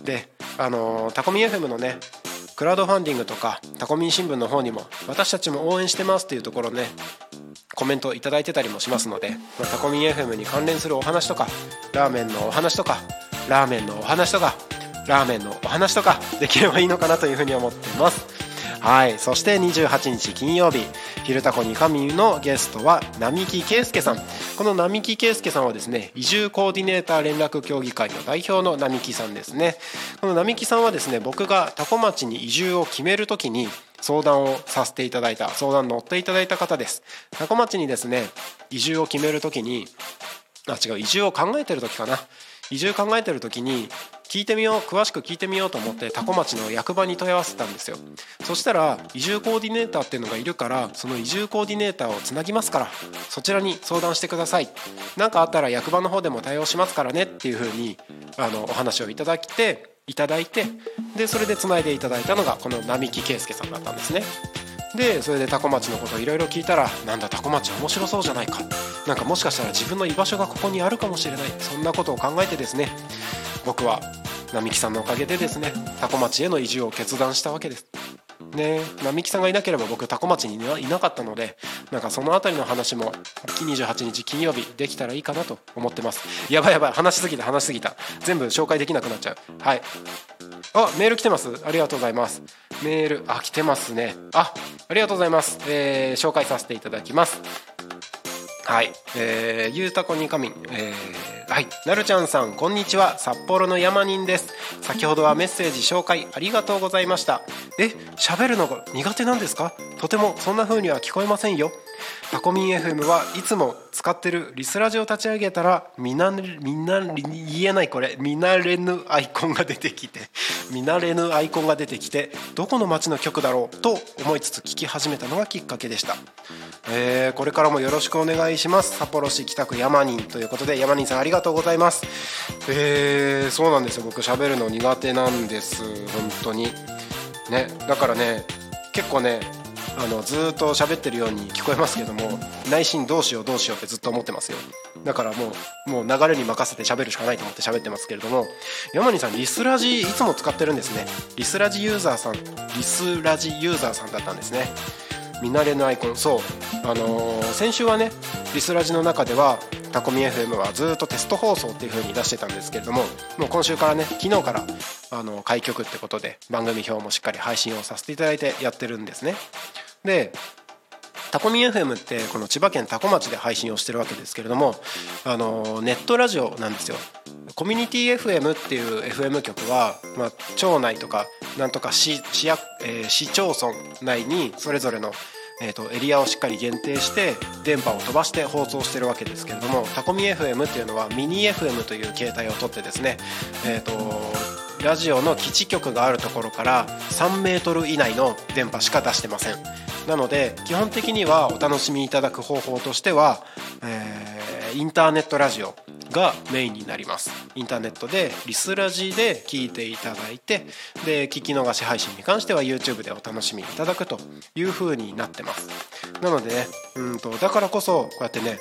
であのー、タコミン FM のねクラウドファンディングとかタコミン新聞の方にも私たちも応援してますっていうところねコメントいただいてたりもしますので、まあ、タコミン FM に関連するお話とかラーメンのお話とかラーメンのお話とかラーメンのお話とかできればいいのかなというふうに思ってます。はい。そして28日金曜日「昼タコに神」のゲストは並木圭介さん。この並木圭介さんはですね移住コーディネーター連絡協議会の代表の並木さんですね。この並木さんはですね僕が多古町に移住を決める時に相談をさせていただいた相談乗っていただいた方です。多古町にですね移住を決める時にあ違う移住を考えてる時かな。移住考えてる時に聞いてみよう詳しく聞いてみようと思って多古町の役場に問い合わせたんですよ。そしたら移住コーディネーターっていうのがいるからその移住コーディネーターをつなぎますからそちらに相談してください。何かあったら役場の方でも対応しますからねっていうふうにあのお話をいただきていただいてでそれでつないでいただいたのがこの並木圭介さんだったんですね。でそれでタコ町のことをいろいろ聞いたらなんだタコ町面白そうじゃないか。なんかもしかしたら自分の居場所がここにあるかもしれない。そんなことを考えてですね。僕は並木さんのおかげでですねタコ町への移住を決断したわけです。ね並木さんがいなければ僕多古町にいなかったのでなんかその辺りの話も28日金曜日できたらいいかなと思ってます。やばいやばい話しすぎた話しすぎた。全部紹介できなくなっちゃう。はい。あメール来てます。ありがとうございます。メールあ来てますね。あありがとうございます、えー、紹介させていただきます。はい、えー、ゆうたこにかみん、えー、はい、なるちゃんさん、こんにちは、札幌の山人です。先ほどはメッセージ紹介ありがとうございました。え、喋るのが苦手なんですか？とてもそんな風には聞こえませんよ。タコミン FM はいつも使ってるリスラジを立ち上げたらみなみんな言えないこれ。見慣れぬアイコンが出てきて。見慣れぬアイコンが出てきてどこの街の曲だろうと思いつつ聞き始めたのがきっかけでした、えー、これからもよろしくお願いします。札幌市北区山人ということで山人さんありがとうございます。えー、そうなんですよ。僕喋るの苦手なんです。本当に。ね。だからね結構ねあのずっと喋ってるように聞こえますけども内心どうしようどうしようってずっと思ってますように。だからもうもう流れに任せて喋るしかないと思って喋ってますけれども山にさんリスラジいつも使ってるんですね。リスラジユーザーさんリスラジユーザーさんだったんですね。見慣れぬアイコン。そう。あのー、先週はねリスラジの中ではタコミ FM はずっとテスト放送っていう風に出してたんですけれどももう今週からね昨日からあの開局ってことで番組表もしっかり配信をさせていただいてやってるんですね。でタコミ FM ってこの千葉県多古町で配信をしてるわけですけれどもあのネットラジオなんですよ。コミュニティ FM っていう FM 局は、まあ、町内とかなんとか市市役、えー、市町村内にそれぞれのえーと、エリアをしっかり限定して電波を飛ばして放送してるわけですけれどもタコミ FM っていうのはミニ FM という形態をとってですね、えーと、ラジオの基地局があるところから3メートル以内の電波しか出してません。なので基本的にはお楽しみいただく方法としては、えー、インターネットラジオがメインになります。インターネットでリスラジで聞いていただいてで聞き逃し配信に関しては YouTube でお楽しみいただくという風になってます。なのでねうんとだからこそこうやってね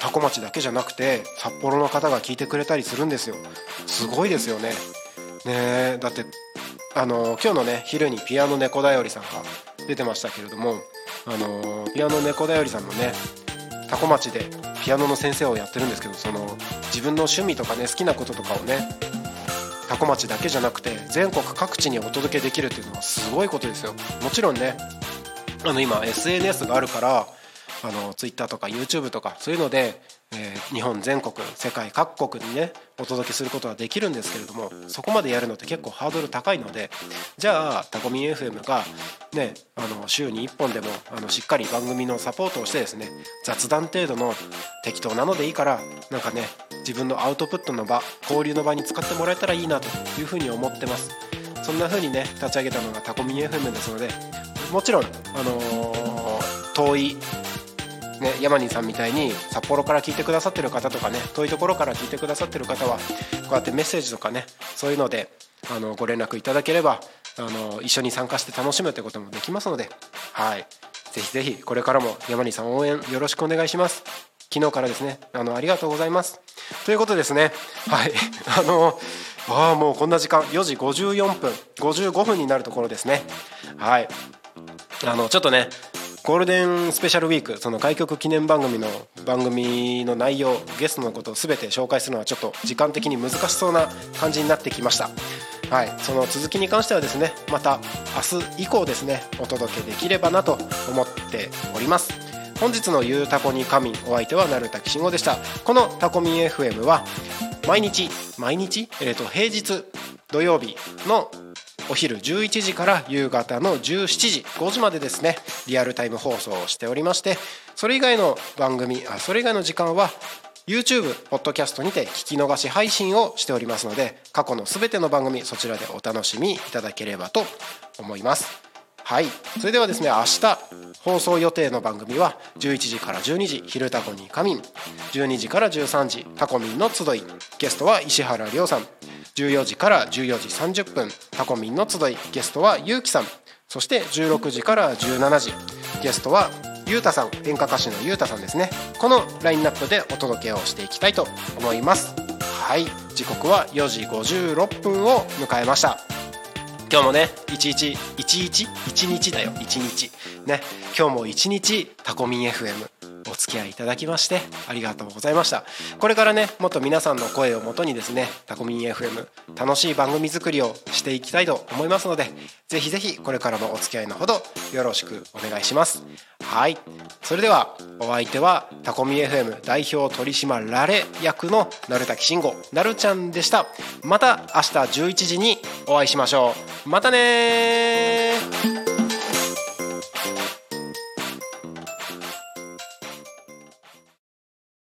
多古町だけじゃなくて札幌の方が聞いてくれたりするんですよ。すごいですよね。ねだってあの今日のね昼にピアノ猫だよりさんが出てましたけれどもあのピアノ猫だよりさんのね多古町でピアノの先生をやってるんですけどその自分の趣味とかね好きなこととかをね多古町だけじゃなくて全国各地にお届けできるっていうのはすごいことですよ。もちろんねあの今 SNS があるからあの Twitter とか YouTube とかそういうのでえー、日本全国世界各国にねお届けすることはできるんですけれどもそこまでやるのって結構ハードル高いのでじゃあタコミン FM がねあの週に1本でもあのしっかり番組のサポートをしてですね雑談程度の適当なのでいいからなんかね自分のアウトプットの場交流の場に使ってもらえたらいいなというふうに思ってます。そんな風にね立ち上げたのがタコミン FM ですのでもちろんあのー、遠いね、山人さんみたいに札幌から聞いてくださってる方とかね遠いところから聞いてくださってる方はこうやってメッセージとかねそういうのであのご連絡いただければあの一緒に参加して楽しむということもできますのではい。ぜひぜひこれからも山人さん応援よろしくお願いします。昨日からですねあのありがとうございます。ということですね。はい。あのああもうこんな時間4時54分55分になるところですね。はい。あのちょっとねゴールデンスペシャルウィークその開局記念番組の番組の内容ゲストのことを全て紹介するのはちょっと時間的に難しそうな感じになってきました。はいその続きに関してはですねまた明日以降ですねお届けできればなと思っております。本日の「ゆうたこに仮眠」お相手はなるたきしんごでした。このタコミン FM は毎日毎日、えー、と平日土曜日のお昼11時から夕方の17時5時までですねリアルタイム放送をしておりましてそれ以外の番組あそれ以外の時間は YouTube、ポッドキャストにて聞き逃し配信をしておりますので過去の全ての番組そちらでお楽しみいただければと思います。はい。それではですね明日放送予定の番組は11時から12時「昼タコに仮眠」12時から13時「タコミンの集い」ゲストは石原亮さん。14時から14時30分タコミンの集い。ゲストはゆうきさん。そして16時から17時。ゲストはゆうたさん。演歌歌手のゆうたさんですね。このラインナップでお届けをしていきたいと思います。はい。時刻は4時56分を迎えました。今日もね1111 11日だよ。1日。ね。今日も1日タコミン FM お付き合いいただきましてありがとうございました。これからねもっと皆さんの声をもとにですねタコミン FM 楽しい番組作りをしていきたいと思いますのでぜひぜひこれからもお付き合いのほどよろしくお願いします。はい。それではお相手はタコミ FM 代表取締られ役の鳴滝慎吾なるちゃんでした。また明日11時にお会いしましょう。またね